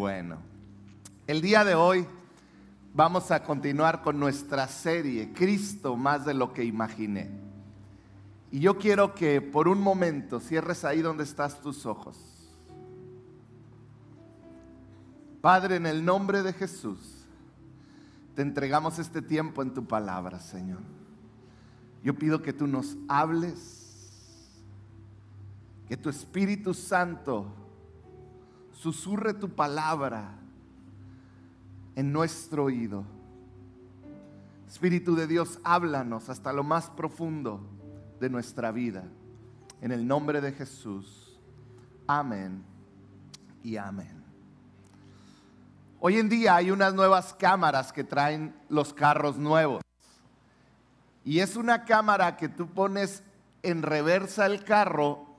Bueno, el día de hoy vamos a continuar con nuestra serie, Cristo más de lo que imaginé. Y yo quiero que por un momento cierres ahí donde estás tus ojos. Padre, en el nombre de Jesús, te entregamos este tiempo en tu palabra, Señor. Yo pido que tú nos hables, que tu Espíritu Santo susurre tu palabra en nuestro oído. Espíritu de Dios, háblanos hasta lo más profundo de nuestra vida. En el nombre de Jesús. Amén y amén. Hoy en día hay unas nuevas cámaras que traen los carros nuevos. Y es una cámara que tú pones en reversa el carro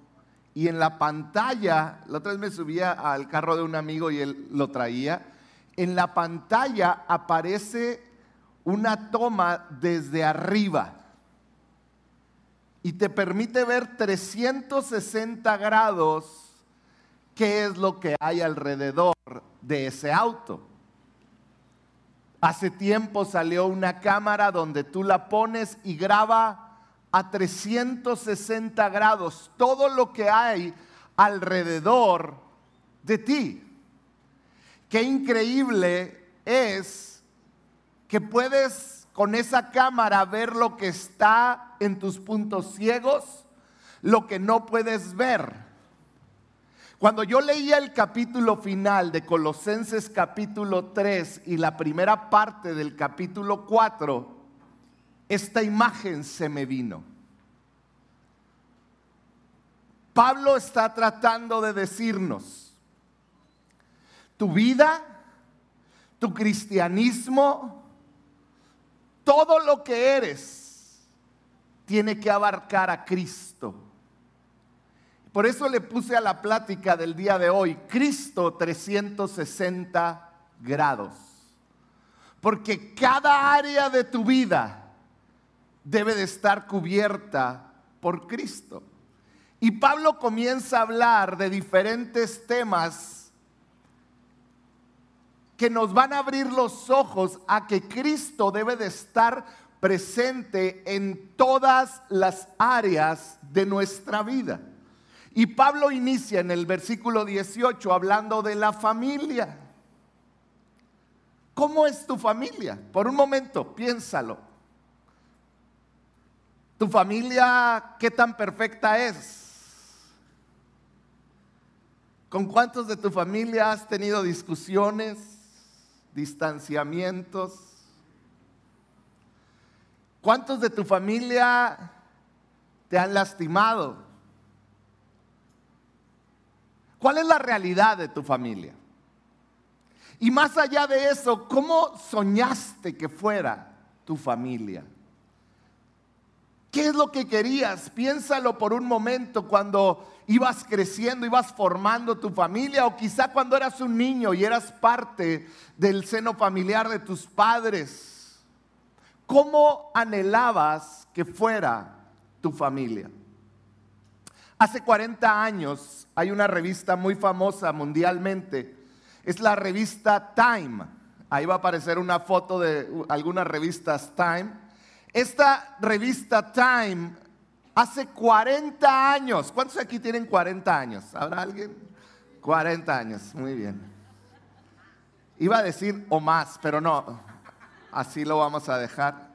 y en la pantalla, la otra vez me subía al carro de un amigo y él lo traía, en la pantalla aparece una toma desde arriba y te permite ver 360 grados qué es lo que hay alrededor de ese auto. Hace tiempo salió una cámara donde tú la pones y graba a 360 grados todo lo que hay alrededor de ti. Qué increíble es que puedes con esa cámara ver lo que está en tus puntos ciegos, lo que no puedes ver. Cuando yo leía el capítulo final de Colosenses capítulo 3 y la primera parte del capítulo 4, esta imagen se me vino. Pablo está tratando de decirnos, tu vida, tu cristianismo, todo lo que eres, tiene que abarcar a Cristo. Por eso le puse a la plática del día de hoy, Cristo 360 grados. Porque cada área de tu vida debe de estar cubierta por Cristo. Y Pablo comienza a hablar de diferentes temas que nos van a abrir los ojos a que Cristo debe de estar presente en todas las áreas de nuestra vida. Y Pablo inicia en el versículo 18 hablando de la familia. ¿Cómo es tu familia? Por un momento, piénsalo. ¿Tu familia qué tan perfecta es? ¿Con cuántos de tu familia has tenido discusiones? distanciamientos. ¿Cuántos de tu familia te han lastimado? ¿Cuál es la realidad de tu familia? Y más allá de eso, ¿cómo soñaste que fuera tu familia? ¿Qué es lo que querías? Piénsalo por un momento cuando ibas creciendo, ibas formando tu familia o quizá cuando eras un niño y eras parte del seno familiar de tus padres. ¿Cómo anhelabas que fuera tu familia? Hace 40 años hay una revista muy famosa mundialmente. Es la revista Time. Ahí va a aparecer una foto de algunas revistas Time. Esta revista Time Hace 40 años. ¿Cuántos aquí tienen 40 años? ¿Habrá alguien? 40 años, muy bien. Iba a decir o más, pero no. Así lo vamos a dejar.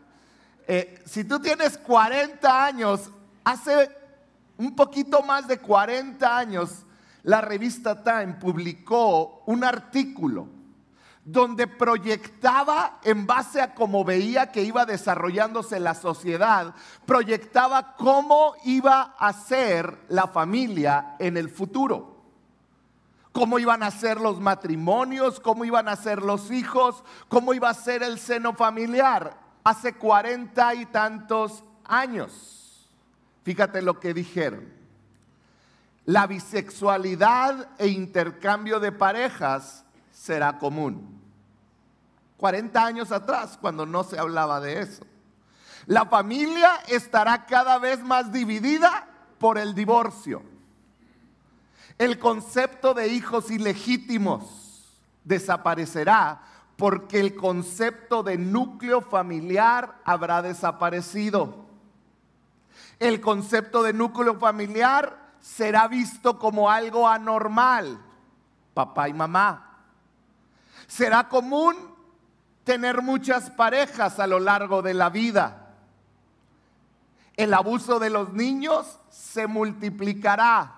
Eh, si tú tienes 40 años, hace un poquito más de 40 años, la revista Time publicó un artículo donde proyectaba en base a cómo veía que iba desarrollándose la sociedad, proyectaba cómo iba a ser la familia en el futuro. Cómo iban a ser los matrimonios, cómo iban a ser los hijos, cómo iba a ser el seno familiar hace cuarenta y tantos años. Fíjate lo que dijeron. La bisexualidad e intercambio de parejas será común. 40 años atrás, cuando no se hablaba de eso. La familia estará cada vez más dividida por el divorcio. El concepto de hijos ilegítimos desaparecerá porque el concepto de núcleo familiar habrá desaparecido. El concepto de núcleo familiar será visto como algo anormal, papá y mamá. Será común tener muchas parejas a lo largo de la vida. El abuso de los niños se multiplicará.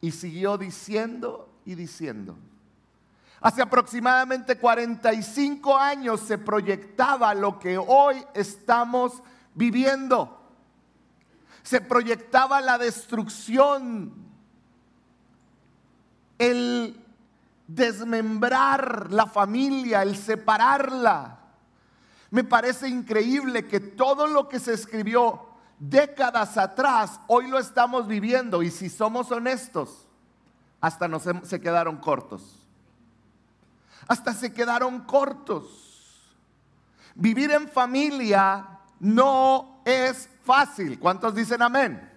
Y siguió diciendo y diciendo. Hace aproximadamente 45 años se proyectaba lo que hoy estamos viviendo se proyectaba la destrucción, el desmembrar la familia, el separarla. Me parece increíble que todo lo que se escribió décadas atrás, hoy lo estamos viviendo y si somos honestos, hasta nos, se quedaron cortos. Hasta se quedaron cortos. Vivir en familia no es fácil. ¿Cuántos dicen amén?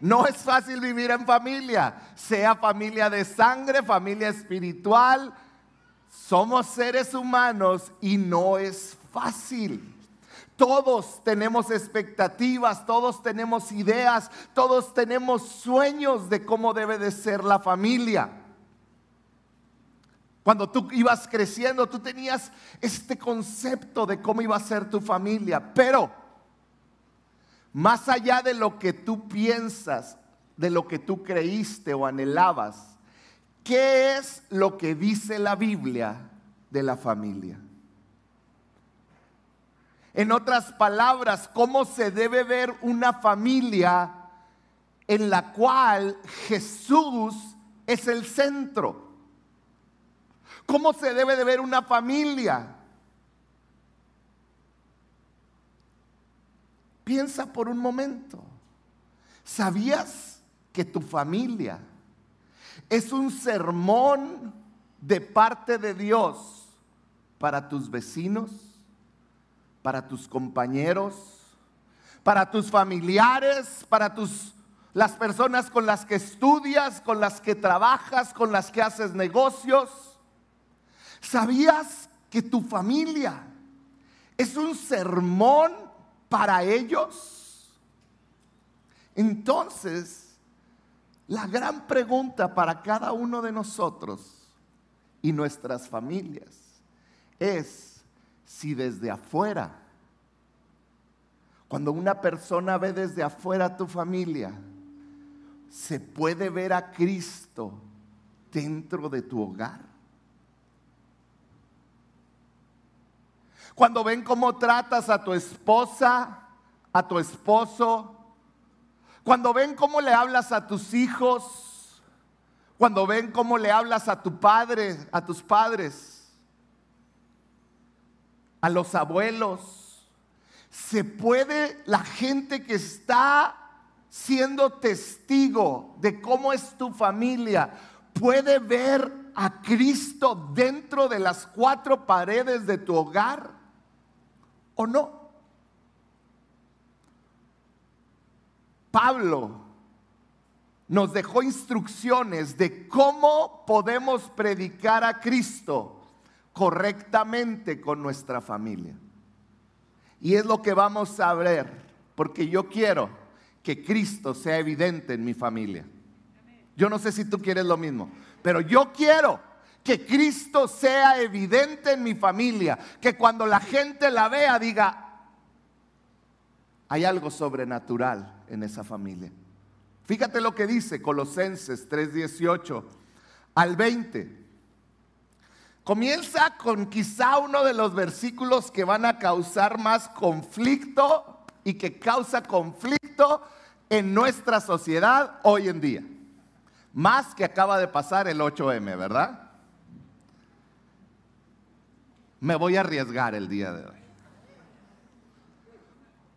No es fácil vivir en familia, sea familia de sangre, familia espiritual. Somos seres humanos y no es fácil. Todos tenemos expectativas, todos tenemos ideas, todos tenemos sueños de cómo debe de ser la familia. Cuando tú ibas creciendo, tú tenías este concepto de cómo iba a ser tu familia, pero más allá de lo que tú piensas, de lo que tú creíste o anhelabas, ¿qué es lo que dice la Biblia de la familia? En otras palabras, ¿cómo se debe ver una familia en la cual Jesús es el centro? ¿Cómo se debe de ver una familia? Piensa por un momento. ¿Sabías que tu familia es un sermón de parte de Dios para tus vecinos, para tus compañeros, para tus familiares, para tus las personas con las que estudias, con las que trabajas, con las que haces negocios? ¿Sabías que tu familia es un sermón para ellos. Entonces, la gran pregunta para cada uno de nosotros y nuestras familias es si desde afuera, cuando una persona ve desde afuera tu familia, se puede ver a Cristo dentro de tu hogar. Cuando ven cómo tratas a tu esposa, a tu esposo. Cuando ven cómo le hablas a tus hijos. Cuando ven cómo le hablas a tu padre, a tus padres. A los abuelos. Se puede la gente que está siendo testigo de cómo es tu familia, puede ver a Cristo dentro de las cuatro paredes de tu hogar o no. Pablo nos dejó instrucciones de cómo podemos predicar a Cristo correctamente con nuestra familia. Y es lo que vamos a ver, porque yo quiero que Cristo sea evidente en mi familia. Yo no sé si tú quieres lo mismo, pero yo quiero que Cristo sea evidente en mi familia, que cuando la gente la vea diga, hay algo sobrenatural en esa familia. Fíjate lo que dice Colosenses 3:18 al 20. Comienza con quizá uno de los versículos que van a causar más conflicto y que causa conflicto en nuestra sociedad hoy en día. Más que acaba de pasar el 8M, ¿verdad? Me voy a arriesgar el día de hoy.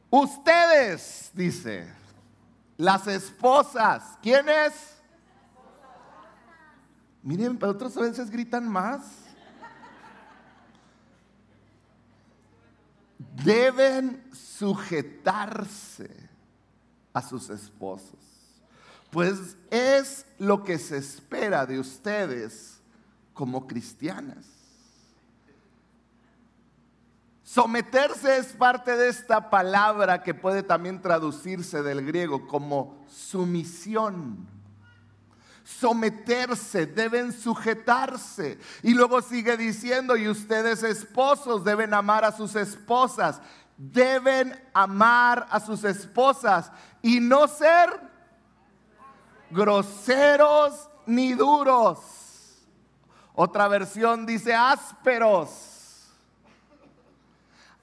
Ustedes, dice, las esposas, ¿quiénes? Miren, pero otros a veces gritan más. Deben sujetarse a sus esposos, pues es lo que se espera de ustedes como cristianas. Someterse es parte de esta palabra que puede también traducirse del griego como sumisión. Someterse, deben sujetarse. Y luego sigue diciendo, y ustedes esposos deben amar a sus esposas. Deben amar a sus esposas y no ser groseros ni duros. Otra versión dice ásperos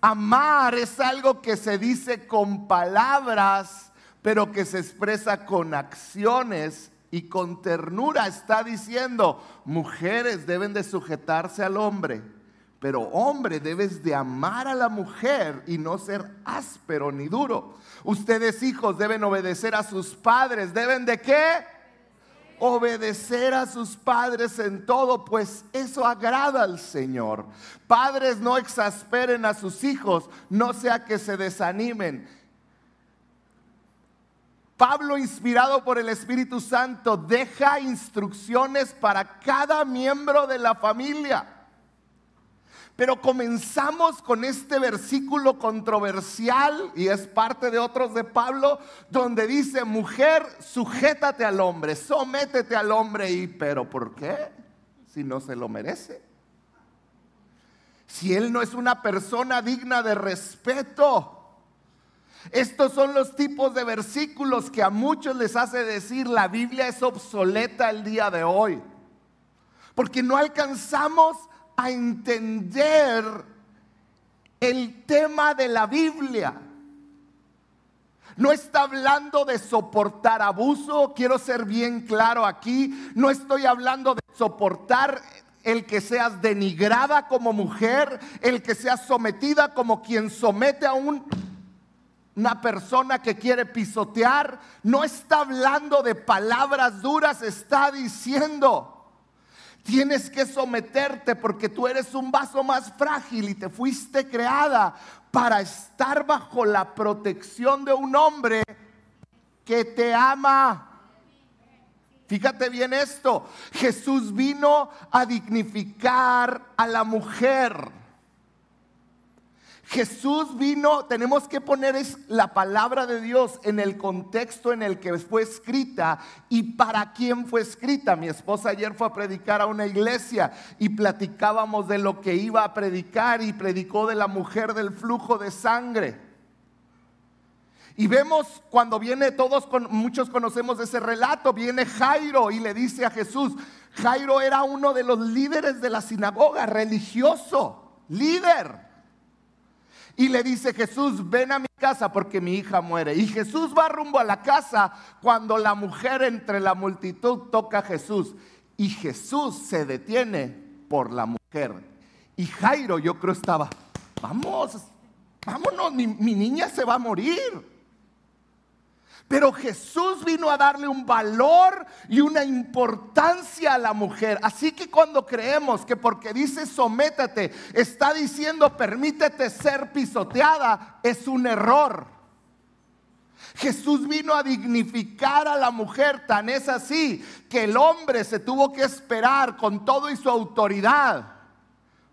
Amar es algo que se dice con palabras, pero que se expresa con acciones y con ternura. Está diciendo, mujeres deben de sujetarse al hombre, pero hombre debes de amar a la mujer y no ser áspero ni duro. Ustedes hijos deben obedecer a sus padres, deben de qué? Obedecer a sus padres en todo, pues eso agrada al Señor. Padres, no exasperen a sus hijos, no sea que se desanimen. Pablo, inspirado por el Espíritu Santo, deja instrucciones para cada miembro de la familia. Pero comenzamos con este versículo controversial y es parte de otros de Pablo donde dice, mujer, sujétate al hombre, sométete al hombre y, pero ¿por qué? Si no se lo merece. Si él no es una persona digna de respeto. Estos son los tipos de versículos que a muchos les hace decir la Biblia es obsoleta el día de hoy. Porque no alcanzamos a entender el tema de la Biblia. No está hablando de soportar abuso, quiero ser bien claro aquí, no estoy hablando de soportar el que seas denigrada como mujer, el que seas sometida como quien somete a un, una persona que quiere pisotear, no está hablando de palabras duras, está diciendo, Tienes que someterte porque tú eres un vaso más frágil y te fuiste creada para estar bajo la protección de un hombre que te ama. Fíjate bien esto, Jesús vino a dignificar a la mujer. Jesús vino, tenemos que poner la palabra de Dios en el contexto en el que fue escrita y para quién fue escrita. Mi esposa ayer fue a predicar a una iglesia y platicábamos de lo que iba a predicar y predicó de la mujer del flujo de sangre. Y vemos cuando viene todos, muchos conocemos ese relato, viene Jairo y le dice a Jesús, Jairo era uno de los líderes de la sinagoga, religioso, líder. Y le dice Jesús, ven a mi casa porque mi hija muere. Y Jesús va rumbo a la casa cuando la mujer entre la multitud toca a Jesús. Y Jesús se detiene por la mujer. Y Jairo yo creo estaba, vamos, vámonos, mi, mi niña se va a morir. Pero Jesús vino a darle un valor y una importancia a la mujer. Así que cuando creemos que porque dice sométate, está diciendo permítete ser pisoteada, es un error. Jesús vino a dignificar a la mujer, tan es así que el hombre se tuvo que esperar con todo y su autoridad,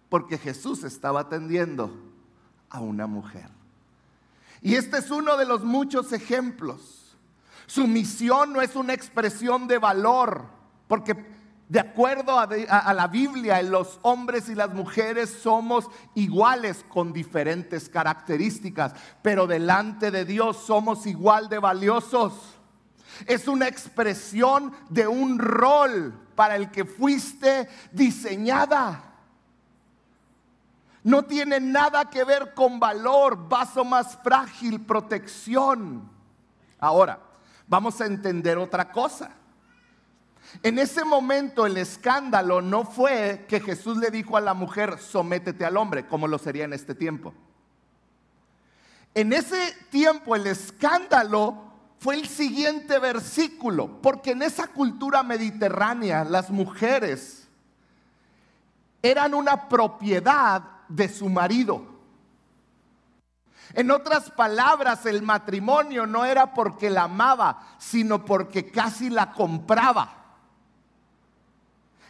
porque Jesús estaba atendiendo a una mujer. Y este es uno de los muchos ejemplos su misión no es una expresión de valor, porque de acuerdo a, la Biblia, los hombres y las mujeres somos iguales con diferentes características, pero delante de Dios somos igual de valiosos. Es una expresión de un rol para el que fuiste diseñada. No tiene nada que ver con valor, vaso más frágil, protección. Ahora, vamos a entender otra cosa. En ese momento el escándalo no fue que Jesús le dijo a la mujer, sométete al hombre, como lo sería en este tiempo. En ese tiempo el escándalo fue el siguiente versículo, porque en esa cultura mediterránea las mujeres eran una propiedad de su marido. En otras palabras, el matrimonio no era porque la amaba, sino porque casi la compraba.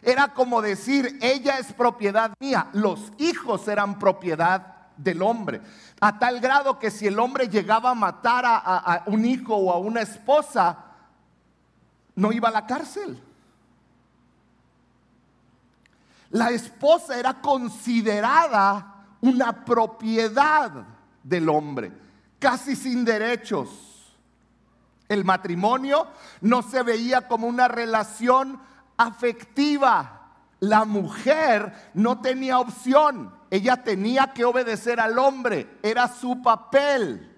Era como decir, ella es propiedad mía, los hijos eran propiedad del hombre. A tal grado que si el hombre llegaba a matar a, un hijo o a una esposa, no iba a la cárcel. La esposa era considerada una propiedad del hombre, casi sin derechos. El matrimonio no se veía como una relación afectiva. La mujer no tenía opción. Ella tenía que obedecer al hombre. Era su papel.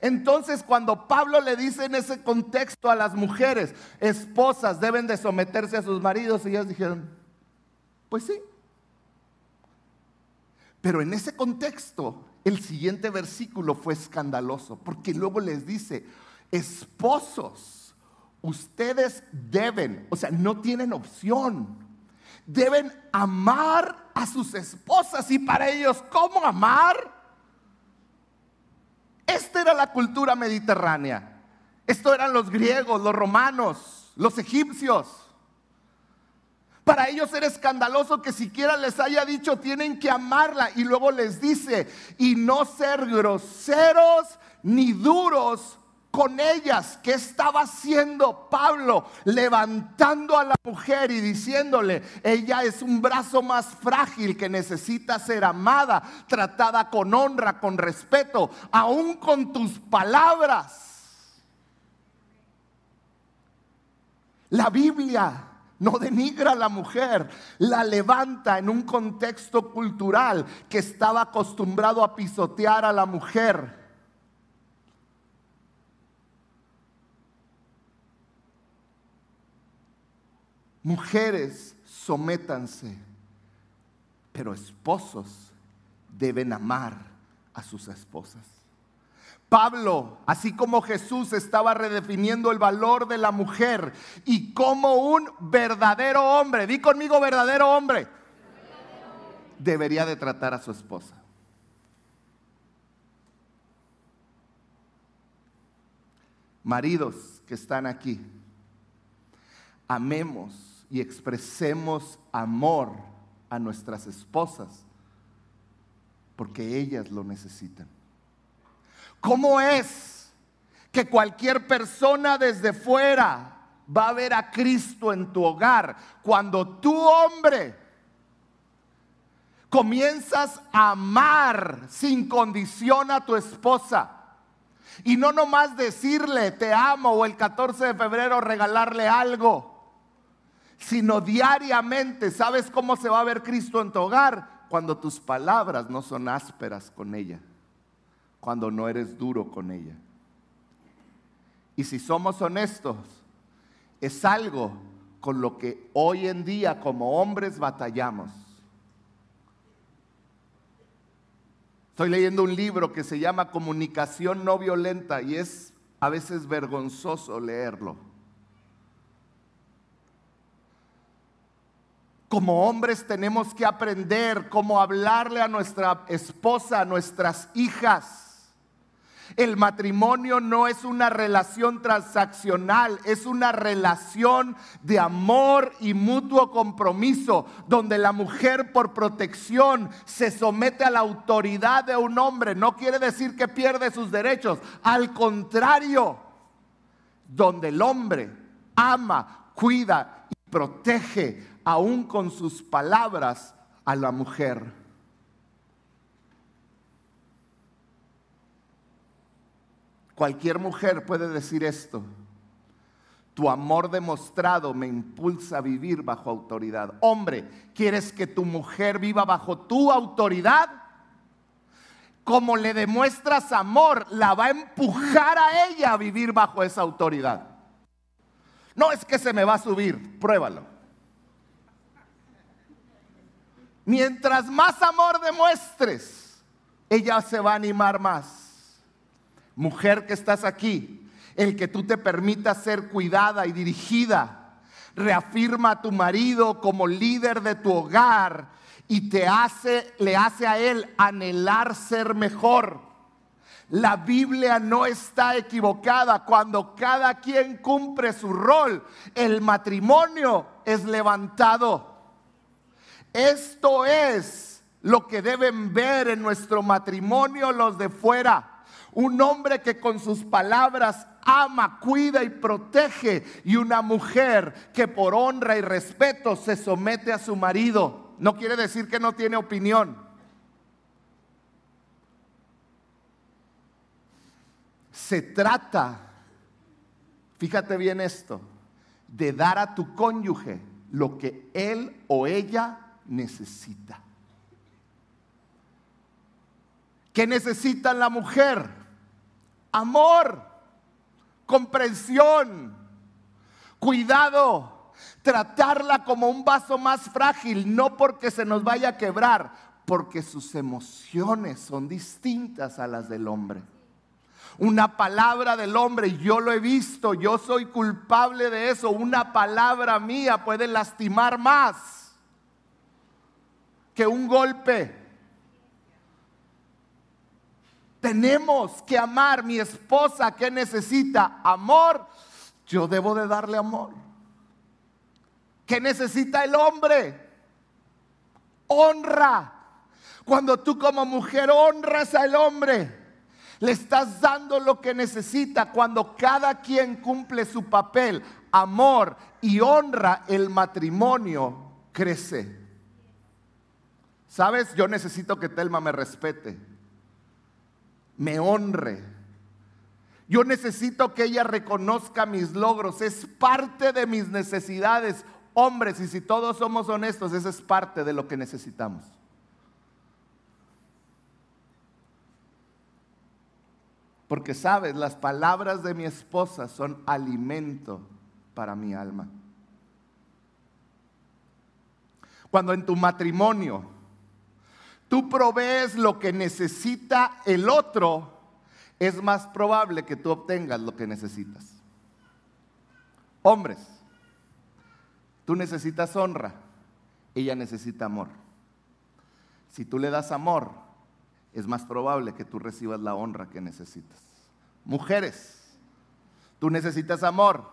Entonces cuando Pablo le dice en ese contexto a las mujeres, esposas deben de someterse a sus maridos, ellas dijeron, pues sí. Pero en ese contexto, el siguiente versículo fue escandaloso, porque luego les dice, esposos, ustedes deben, o sea, no tienen opción, deben amar a sus esposas y para ellos, ¿cómo amar? Esta era la cultura mediterránea. Esto eran los griegos, los romanos, los egipcios. Para ellos era escandaloso que siquiera les haya dicho tienen que amarla y luego les dice y no ser groseros ni duros con ellas. ¿Qué estaba haciendo Pablo? Levantando a la mujer y diciéndole, ella es un brazo más frágil que necesita ser amada, tratada con honra, con respeto, aún con tus palabras. La Biblia no denigra a la mujer, la levanta en un contexto cultural que estaba acostumbrado a pisotear a la mujer Mujeres, sométanse, pero esposos deben amar a sus esposas. Pablo, así como Jesús estaba redefiniendo el valor de la mujer y como un verdadero hombre, di conmigo verdadero hombre, debería de tratar a su esposa. Maridos que están aquí, amemos y expresemos amor a nuestras esposas, porque ellas lo necesitan. ¿Cómo es que cualquier persona desde fuera va a ver a Cristo en tu hogar cuando tu hombre comienzas a amar sin condición a tu esposa? Y no nomás decirle te amo o el 14 de febrero regalarle algo sino diariamente. ¿Sabes cómo se va a ver Cristo en tu hogar? Cuando tus palabras no son ásperas con ella, cuando no eres duro con ella. Y si somos honestos, es algo con lo que hoy en día como hombres batallamos. Estoy leyendo un libro que se llama Comunicación no violenta y es a veces vergonzoso leerlo. Como hombres tenemos que aprender cómo hablarle a nuestra esposa, a nuestras hijas. El matrimonio no es una relación transaccional, es una relación de amor y mutuo compromiso, donde la mujer por protección se somete a la autoridad de un hombre. No quiere decir que pierde sus derechos, al contrario, donde el hombre ama, cuida y protege aún con sus palabras a la mujer. Cualquier mujer puede decir esto. Tu amor demostrado me impulsa a vivir bajo autoridad. Hombre, ¿quieres que tu mujer viva bajo tu autoridad? Como le demuestras amor, la va a empujar a ella a vivir bajo esa autoridad. No es que se me va a subir, pruébalo. Mientras más amor demuestres, ella se va a animar más. Mujer que estás aquí, el que tú te permitas ser cuidada y dirigida, reafirma a tu marido como líder de tu hogar y te hace, le hace a él anhelar ser mejor. La Biblia no está equivocada. Cuando cada quien cumple su rol, el matrimonio es levantado. Esto es lo que deben ver en nuestro matrimonio los de fuera. Un hombre que con sus palabras ama, cuida y protege. Y una mujer que por honra y respeto se somete a su marido. No quiere decir que no tiene opinión. Se trata, fíjate bien esto, de dar a tu cónyuge lo que él o ella necesita. ¿Qué necesita la mujer? Amor, comprensión, cuidado, tratarla como un vaso más frágil, no porque se nos vaya a quebrar, porque sus emociones son distintas a las del hombre. Una palabra del hombre, yo lo he visto, yo soy culpable de eso, una palabra mía puede lastimar más que un golpe. Tenemos que amar. Mi esposa que necesita amor, yo debo de darle amor. ¿Qué necesita el hombre? Honra. Cuando tú como mujer honras al hombre, le estás dando lo que necesita. Cuando cada quien cumple su papel, amor y honra, el matrimonio crece. ¿Sabes? Yo necesito que Telma me respete, me honre. Yo necesito que ella reconozca mis logros. Es parte de mis necesidades. Hombres, y si todos somos honestos, esa es parte de lo que necesitamos. Porque sabes, las palabras de mi esposa son alimento para mi alma. Cuando en tu matrimonio tú provees lo que necesita el otro, es más probable que tú obtengas lo que necesitas. Hombres, tú necesitas honra, ella necesita amor. Si tú le das amor, es más probable que tú recibas la honra que necesitas. Mujeres, tú necesitas amor.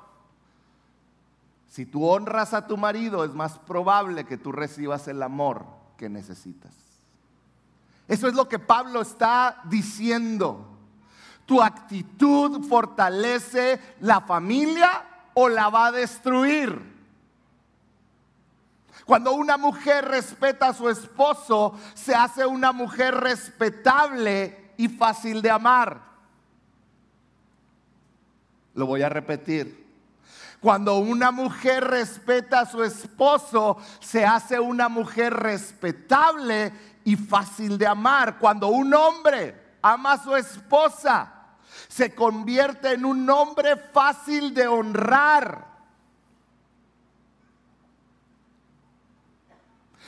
Si tú honras a tu marido, es más probable que tú recibas el amor que necesitas. Eso es lo que Pablo está diciendo. ¿Tu actitud fortalece la familia o la va a destruir? Cuando una mujer respeta a su esposo, se hace una mujer respetable y fácil de amar. Lo voy a repetir. Cuando una mujer respeta a su esposo, se hace una mujer respetable y fácil de amar. Cuando un hombre ama a su esposa, se convierte en un hombre fácil de honrar.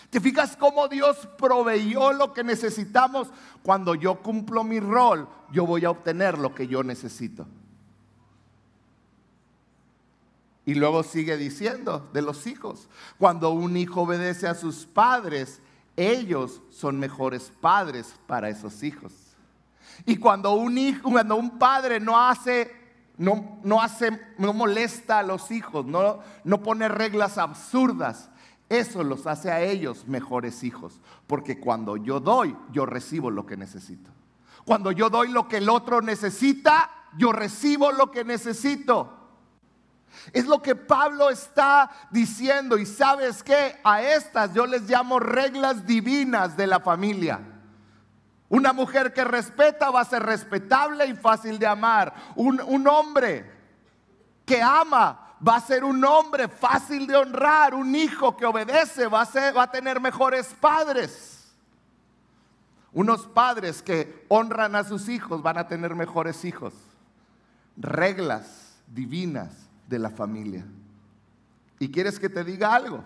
¿Te fijas cómo Dios proveyó lo que necesitamos? Cuando yo cumplo mi rol, yo voy a obtener lo que yo necesito. Y luego sigue diciendo de los hijos, cuando un hijo obedece a sus padres, ellos son mejores padres para esos hijos. Y cuando un hijo, cuando un padre no hace, no, no hace, no molesta a los hijos, no, no pone reglas absurdas, eso los hace a ellos mejores hijos. Porque cuando yo doy, yo recibo lo que necesito. Cuando yo doy lo que el otro necesita, yo recibo lo que necesito. Es lo que Pablo está diciendo y sabes que a estas yo les llamo reglas divinas de la familia. Una mujer que respeta va a ser respetable y fácil de amar. Un, hombre que ama va a ser un hombre fácil de honrar. Un hijo que obedece va a, va a tener mejores padres. Unos padres que honran a sus hijos van a tener mejores hijos. Reglas divinas de la familia. ¿Y quieres que te diga algo?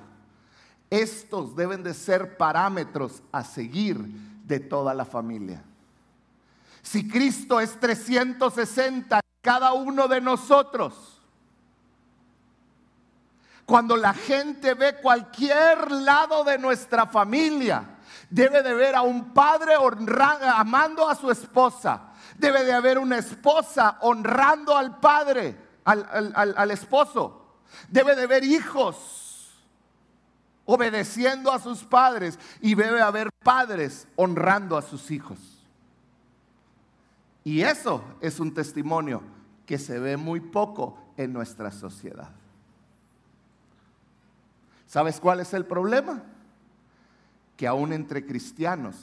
Estos deben de ser parámetros a seguir de toda la familia. Si Cristo es 360 cada uno de nosotros, cuando la gente ve cualquier lado de nuestra familia, Debe de ver a un padre amando a su esposa. Debe de haber una esposa honrando al padre, al, esposo. Debe de haber hijos obedeciendo a sus padres y debe haber padres honrando a sus hijos. Y eso es un testimonio que se ve muy poco en nuestra sociedad. ¿Sabes cuál es el problema? Que aún entre cristianos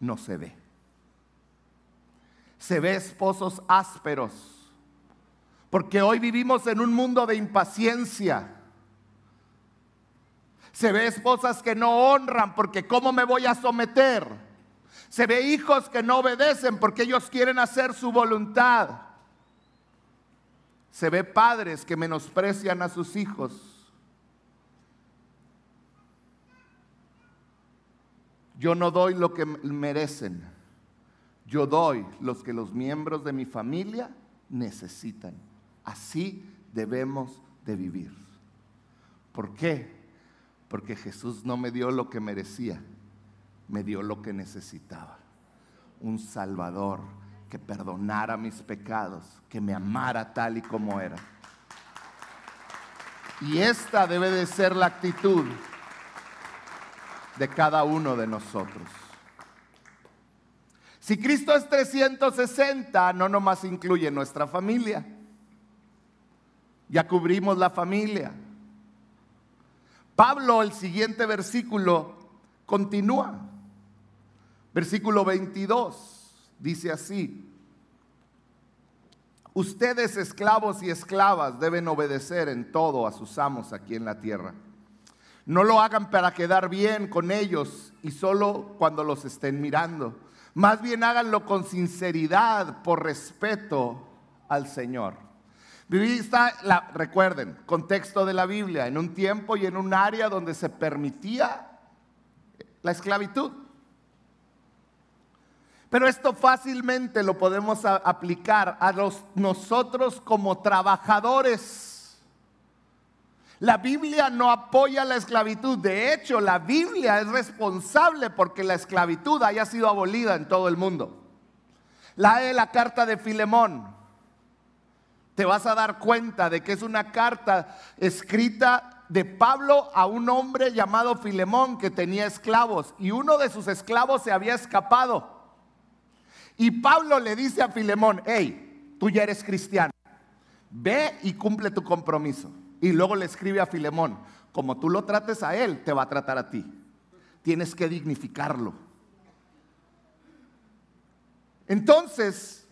no se ve. Se ve esposos ásperos. Porque hoy vivimos en un mundo de impaciencia. Se ve esposas que no honran porque ¿cómo me voy a someter? Se ve hijos que no obedecen porque ellos quieren hacer su voluntad. Se ve padres que menosprecian a sus hijos Yo no doy lo que merecen. Yo doy los que los miembros de mi familia necesitan. Así debemos de vivir. ¿Por qué? Porque Jesús no me dio lo que merecía, me dio lo que necesitaba. Un Salvador que perdonara mis pecados, que me amara tal y como era. Y esta debe de ser la actitud de cada uno de nosotros. Si Cristo es 360, no nomás incluye nuestra familia. Ya cubrimos la familia. Pablo, el siguiente versículo, continúa. Versículo 22 dice así. Ustedes esclavos y esclavas deben obedecer en todo a sus amos aquí en la tierra no lo hagan para quedar bien con ellos y solo cuando los estén mirando. Más bien háganlo con sinceridad, por respeto al Señor. Vivista, la, recuerden, contexto de la Biblia, en un tiempo y en un área donde se permitía la esclavitud. Pero esto fácilmente lo podemos aplicar a los, nosotros como trabajadores la Biblia no apoya la esclavitud. De hecho, la Biblia es responsable porque la esclavitud haya sido abolida en todo el mundo. La de la carta de Filemón. Te vas a dar cuenta de que es una carta escrita de Pablo a un hombre llamado Filemón que tenía esclavos y uno de sus esclavos se había escapado. Y Pablo le dice a Filemón, hey, tú ya eres cristiano, ve y cumple tu compromiso. Y luego le escribe a Filemón, como tú lo trates a él, te va a tratar a ti. Tienes que dignificarlo. Entonces,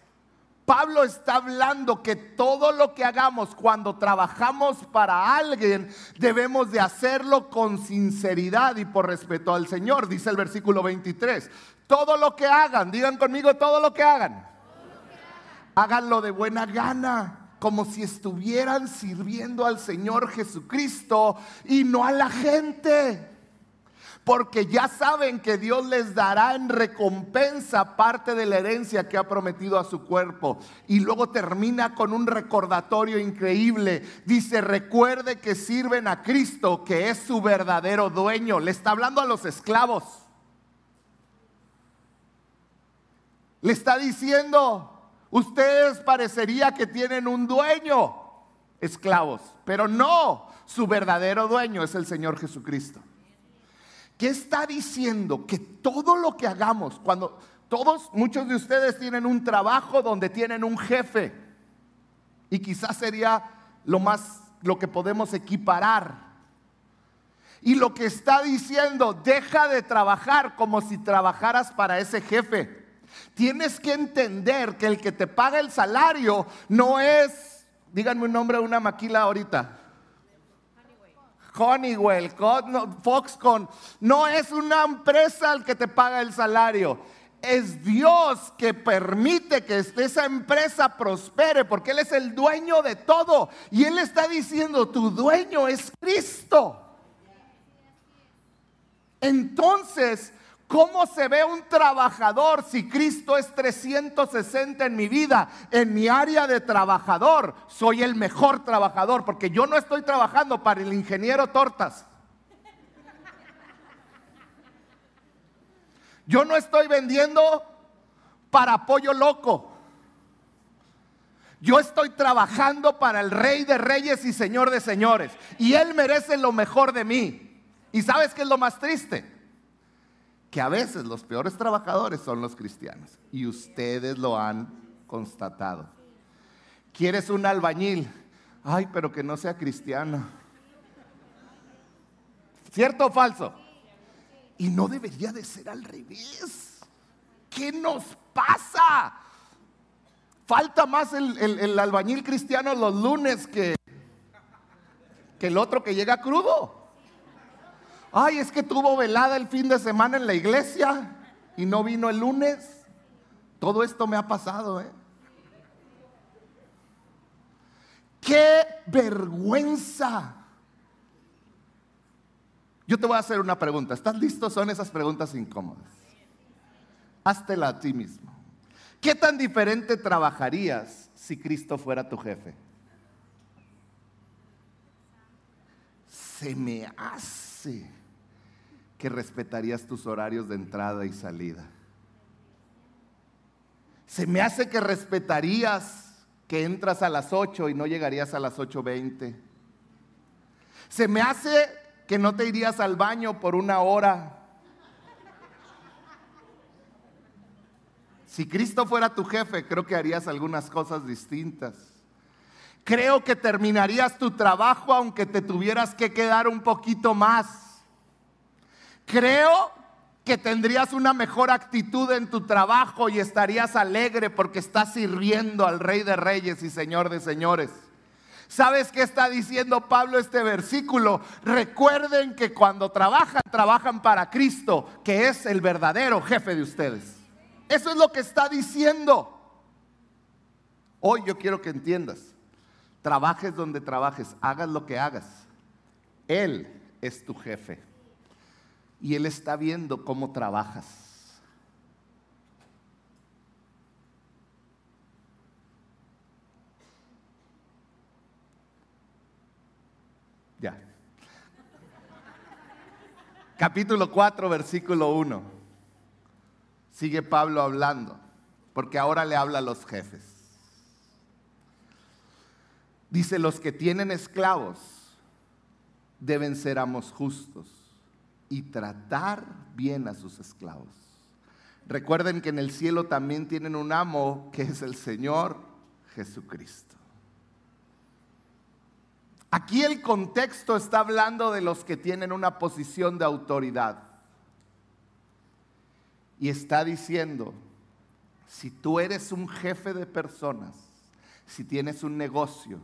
Pablo está hablando que todo lo que hagamos cuando trabajamos para alguien, debemos de hacerlo con sinceridad y por respeto al Señor, dice el versículo 23. Todo lo que hagan, digan conmigo todo lo que hagan. Háganlo de buena gana como si estuvieran sirviendo al Señor Jesucristo y no a la gente. Porque ya saben que Dios les dará en recompensa parte de la herencia que ha prometido a su cuerpo. Y luego termina con un recordatorio increíble. Dice, recuerde que sirven a Cristo, que es su verdadero dueño. Le está hablando a los esclavos. Le está diciendo, Ustedes parecería que tienen un dueño, esclavos, pero no, su verdadero dueño es el Señor Jesucristo. ¿Qué está diciendo? Que todo lo que hagamos, cuando todos, muchos de ustedes tienen un trabajo donde tienen un jefe, y quizás sería lo más, lo que podemos equiparar. Y lo que está diciendo, deja de trabajar como si trabajaras para ese jefe. Tienes que entender que el que te paga el salario no es, díganme un nombre de una maquila ahorita. Honeywell, Foxconn, no es una empresa el que te paga el salario. Es Dios que permite que esa empresa prospere porque Él es el dueño de todo. Y Él está diciendo, tu dueño es Cristo. Entonces, ¿Cómo se ve un trabajador si Cristo es 360 en mi vida? En mi área de trabajador, soy el mejor trabajador porque yo no estoy trabajando para el ingeniero Tortas. Yo no estoy vendiendo para apoyo loco. Yo estoy trabajando para el Rey de Reyes y Señor de Señores. Y Él merece lo mejor de mí. ¿Y sabes qué es lo más triste? Que a veces los peores trabajadores son los cristianos. Y ustedes lo han constatado. ¿Quieres un albañil? Ay, pero que no sea cristiano. ¿Cierto o falso? Y no debería de ser al revés. ¿Qué nos pasa? Falta más el, albañil cristiano los lunes que, que el otro que llega crudo. Ay, es que tuvo velada el fin de semana en la iglesia y no vino el lunes. Todo esto me ha pasado, ¿eh? ¡Qué vergüenza! Yo te voy a hacer una pregunta. ¿Estás listo? Son esas preguntas incómodas. Háztela a ti mismo. ¿Qué tan diferente trabajarías si Cristo fuera tu jefe? Se me hace que respetarías tus horarios de entrada y salida. Se me hace que respetarías que entras a las 8 y no llegarías a las 8.20. Se me hace que no te irías al baño por una hora. Si Cristo fuera tu jefe, creo que harías algunas cosas distintas. Creo que terminarías tu trabajo aunque te tuvieras que quedar un poquito más. Creo que tendrías una mejor actitud en tu trabajo y estarías alegre porque estás sirviendo al Rey de Reyes y Señor de Señores. ¿Sabes qué está diciendo Pablo este versículo? Recuerden que cuando trabajan, trabajan para Cristo, que es el verdadero jefe de ustedes. Eso es lo que está diciendo. Hoy yo quiero que entiendas, trabajes donde trabajes, hagas lo que hagas. Él es tu jefe y Él está viendo cómo trabajas. Ya. Capítulo 4, versículo 1. Sigue Pablo hablando, porque ahora le habla a los jefes. Dice, los que tienen esclavos deben ser amos justos y tratar bien a sus esclavos. Recuerden que en el cielo también tienen un amo que es el Señor Jesucristo. Aquí el contexto está hablando de los que tienen una posición de autoridad. Y está diciendo, si tú eres un jefe de personas, si tienes un negocio,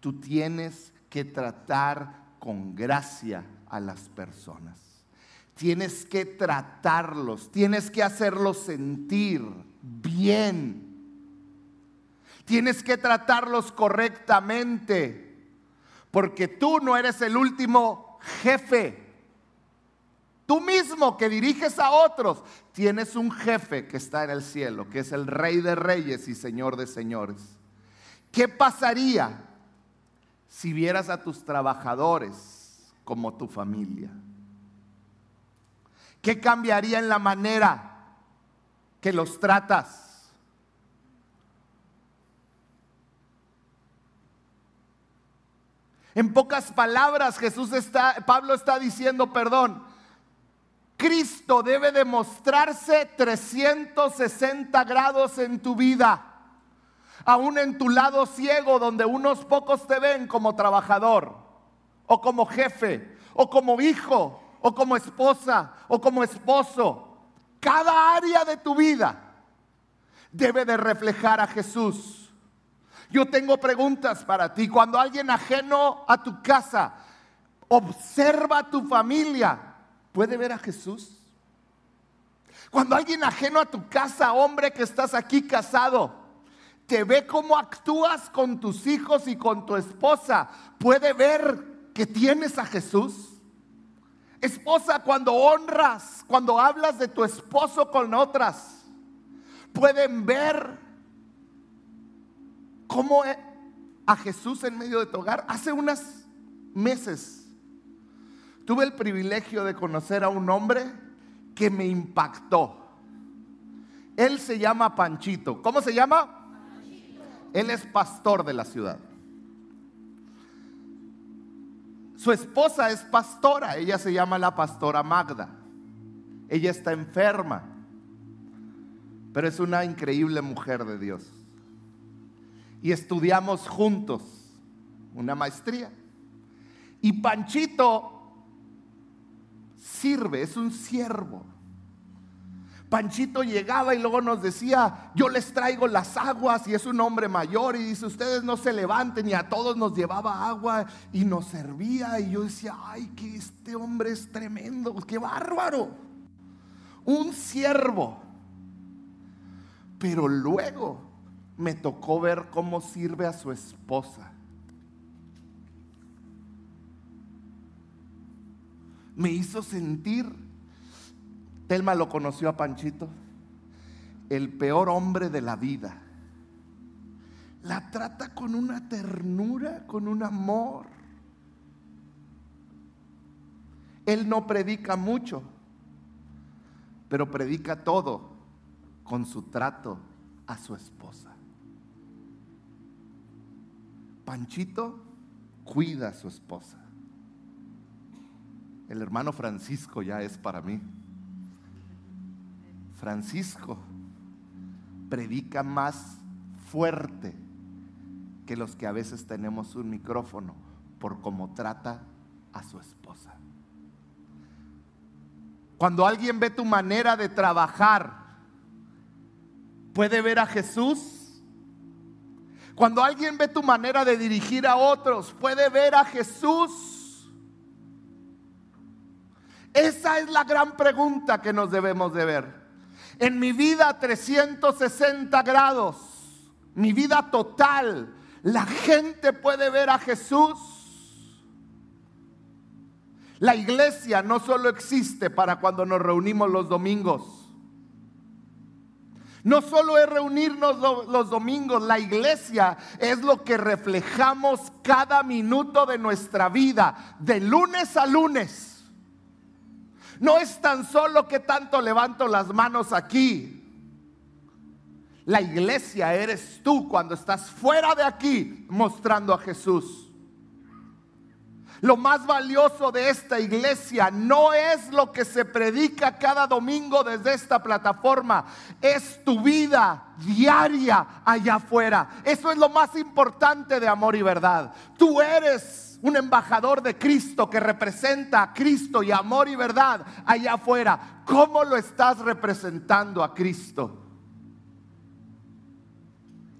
tú tienes que tratar con gracia a las personas. Tienes que tratarlos, tienes que hacerlos sentir bien. Tienes que tratarlos correctamente porque tú no eres el último jefe. Tú mismo que diriges a otros, tienes un jefe que está en el cielo, que es el rey de reyes y señor de señores. ¿Qué pasaría si vieras a tus trabajadores como tu familia? ¿Qué cambiaría en la manera que los tratas? En pocas palabras, Jesús está, Pablo está diciendo, perdón, Cristo debe demostrarse 360 grados en tu vida, aún en tu lado ciego, donde unos pocos te ven como trabajador, o como jefe, o como hijo, o como esposa, o como esposo. Cada área de tu vida debe de reflejar a Jesús. Yo tengo preguntas para ti. Cuando alguien ajeno a tu casa observa a tu familia, ¿puede ver a Jesús? Cuando alguien ajeno a tu casa, hombre que estás aquí casado, te ve cómo actúas con tus hijos y con tu esposa, ¿puede ver que tienes a Jesús? Esposa, cuando honras, cuando hablas de tu esposo con otras, pueden ver cómo e, a Jesús en medio de tu hogar. Hace unos meses tuve el privilegio de conocer a un hombre que me impactó. Él se llama Panchito. ¿Cómo se llama? Él es pastor de la ciudad. Su esposa es pastora, ella se llama la pastora Magda. Ella está enferma, pero es una increíble mujer de Dios. Y estudiamos juntos una maestría. Y Panchito sirve, es un siervo. Panchito llegaba y luego nos decía, yo les traigo las aguas y es un hombre mayor y dice, ustedes no se levanten y a todos nos llevaba agua y nos servía y yo decía, ay, que este hombre es tremendo, qué bárbaro. Un siervo. Pero luego me tocó ver cómo sirve a su esposa. Me hizo sentir Telma lo conoció a Panchito, el peor hombre de la vida. La trata con una ternura, con un amor. Él no predica mucho, pero predica todo con su trato a su esposa. Panchito cuida a su esposa. El hermano Francisco ya es para mí. Francisco predica más fuerte que los que a veces tenemos un micrófono por cómo trata a su esposa. Cuando alguien ve tu manera de trabajar, puede ver a Jesús. Cuando alguien ve tu manera de dirigir a otros, puede ver a Jesús. Esa es la gran pregunta que nos debemos de ver en mi vida 360 grados, mi vida total, la gente puede ver a Jesús. La iglesia no solo existe para cuando nos reunimos los domingos. No solo es reunirnos los domingos, la iglesia es lo que reflejamos cada minuto de nuestra vida, de lunes a lunes. No es tan solo que tanto levanto las manos aquí. La iglesia eres tú cuando estás fuera de aquí mostrando a Jesús. Lo más valioso de esta iglesia no es lo que se predica cada domingo desde esta plataforma, es tu vida diaria allá afuera. Eso es lo más importante de amor y verdad. Tú eres un embajador de Cristo que representa a Cristo y amor y verdad allá afuera. ¿Cómo lo estás representando a Cristo?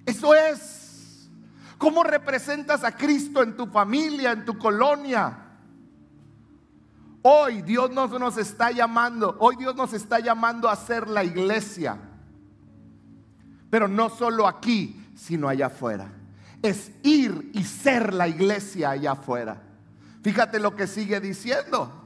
Eso es. ¿Cómo representas a Cristo en tu familia, en tu colonia? Hoy Dios nos, nos está llamando, hoy Dios nos está llamando a ser la iglesia. Pero no solo aquí, sino allá afuera es ir y ser la iglesia allá afuera. Fíjate lo que sigue diciendo.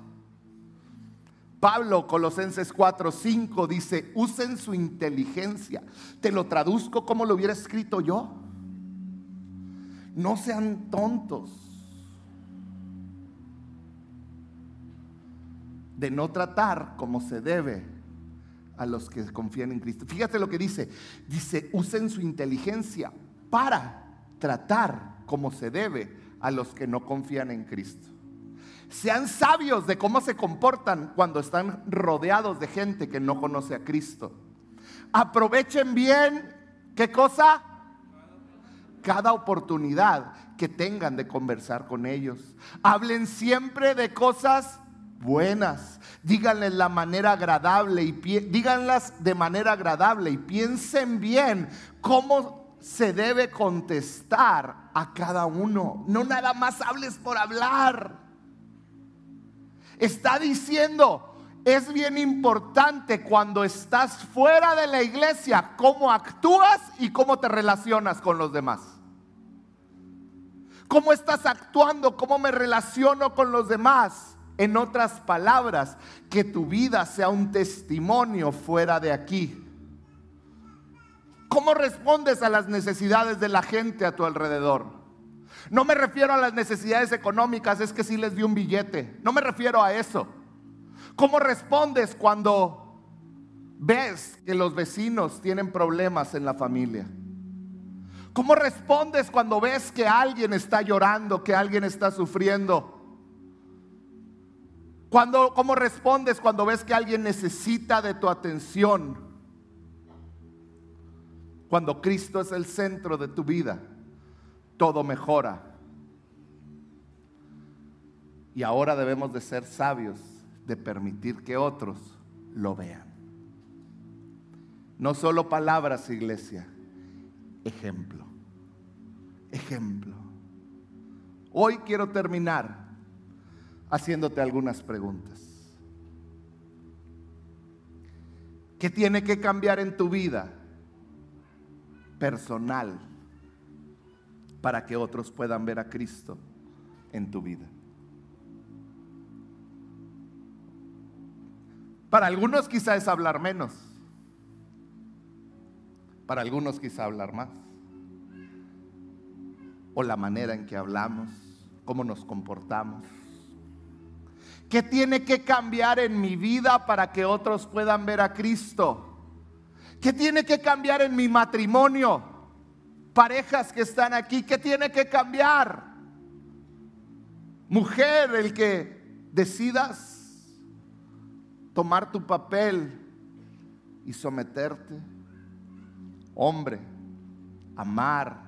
Pablo, Colosenses 4, 5 dice, usen su inteligencia. Te lo traduzco como lo hubiera escrito yo. No sean tontos de no tratar como se debe a los que confían en Cristo. Fíjate lo que dice. Dice, usen su inteligencia para tratar como se debe a los que no confían en Cristo. Sean sabios de cómo se comportan cuando están rodeados de gente que no conoce a Cristo. Aprovechen bien, ¿qué cosa? Cada oportunidad que tengan de conversar con ellos. Hablen siempre de cosas buenas. Díganles la manera agradable y díganlas de manera agradable y piensen bien cómo se debe contestar a cada uno. No nada más hables por hablar. Está diciendo, es bien importante cuando estás fuera de la iglesia cómo actúas y cómo te relacionas con los demás. ¿Cómo estás actuando? ¿Cómo me relaciono con los demás? En otras palabras, que tu vida sea un testimonio fuera de aquí. ¿Cómo respondes a las necesidades de la gente a tu alrededor? No me refiero a las necesidades económicas, es que si les di un billete. No me refiero a eso. ¿Cómo respondes cuando ves que los vecinos tienen problemas en la familia? ¿Cómo respondes cuando ves que alguien está llorando, que alguien está sufriendo? Cuando, ¿Cómo respondes cuando ves que alguien necesita de tu atención? Cuando Cristo es el centro de tu vida, todo mejora. Y ahora debemos de ser sabios de permitir que otros lo vean. No solo palabras, iglesia, ejemplo. Ejemplo. Hoy quiero terminar haciéndote algunas preguntas. ¿Qué tiene que cambiar en tu vida personal para que otros puedan ver a Cristo en tu vida? Para algunos quizá es hablar menos. Para algunos quizá hablar más. O la manera en que hablamos, cómo nos comportamos. ¿Qué tiene que cambiar en mi vida para que otros puedan ver a Cristo? ¿Qué tiene que cambiar en mi matrimonio? Parejas que están aquí, ¿qué tiene que cambiar? Mujer, el que decidas tomar tu papel y someterte. Hombre, amar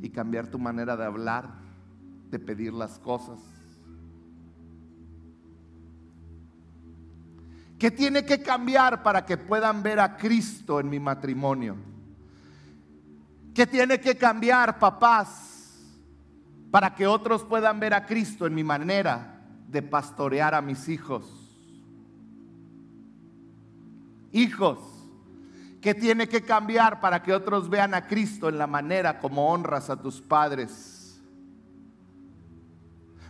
y cambiar tu manera de hablar, de pedir las cosas. ¿Qué tiene que cambiar para que puedan ver a Cristo en mi matrimonio? ¿Qué tiene que cambiar, papás, para que otros puedan ver a Cristo en mi manera de pastorear a mis hijos? Hijos, ¿qué tiene que cambiar para que otros vean a Cristo en la manera como honras a tus padres?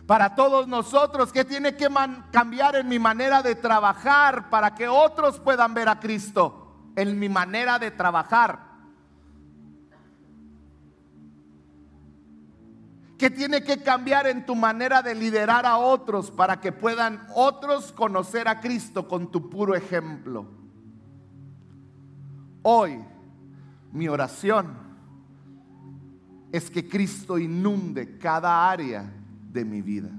Para todos nosotros, ¿qué tiene que cambiar en mi manera de trabajar para que otros puedan ver a Cristo en mi manera de trabajar? ¿Qué tiene que cambiar en tu manera de liderar a otros para que puedan otros conocer a Cristo con tu puro ejemplo? Hoy mi oración es que Cristo inunde cada área de mi vida.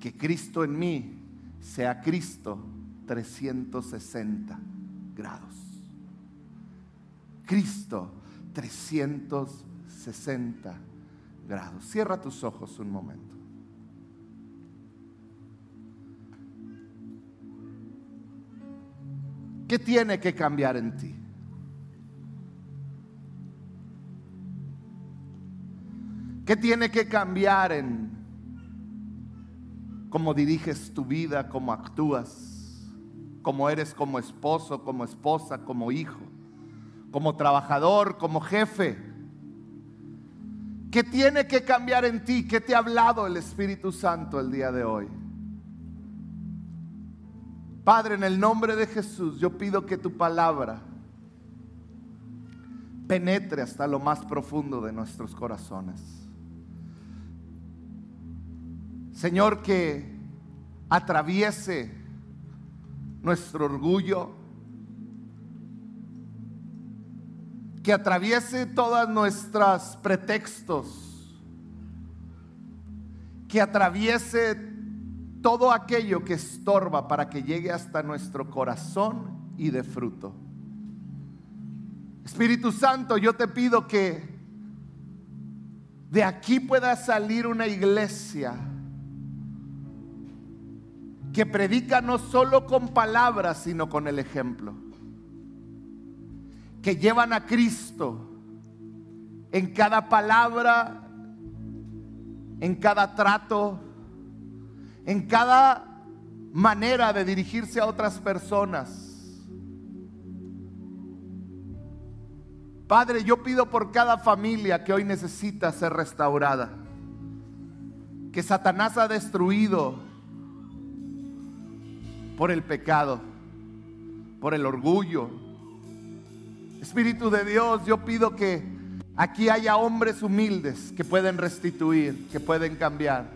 Que Cristo en mí sea Cristo 360 grados. Cristo 360 grados. Cierra tus ojos un momento. ¿Qué tiene que cambiar en ti? ¿Qué tiene que cambiar en cómo diriges tu vida, cómo actúas, cómo eres como esposo, como esposa, como hijo, como trabajador, como jefe? ¿Qué tiene que cambiar en ti? ¿Qué te ha hablado el Espíritu Santo el día de hoy? Padre, en el nombre de Jesús, yo pido que tu palabra penetre hasta lo más profundo de nuestros corazones. Señor, que atraviese nuestro orgullo, que atraviese todas nuestras pretextos, que atraviese todo aquello que estorba para que llegue hasta nuestro corazón y de fruto. Espíritu Santo, yo te pido que de aquí pueda salir una iglesia que predica no solo con palabras, sino con el ejemplo. Que llevan a Cristo en cada palabra, en cada trato, en cada manera de dirigirse a otras personas. Padre, yo pido por cada familia que hoy necesita ser restaurada, que Satanás ha destruido por el pecado, por el orgullo. Espíritu de Dios, yo pido que aquí haya hombres humildes que pueden restituir, que pueden cambiar,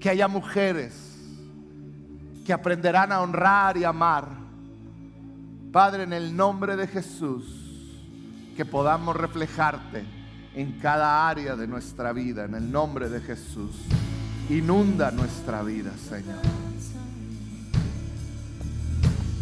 que haya mujeres que aprenderán a honrar y amar. Padre, en el nombre de Jesús, que podamos reflejarte en cada área de nuestra vida, en el nombre de Jesús. Inunda nuestra vida, Señor.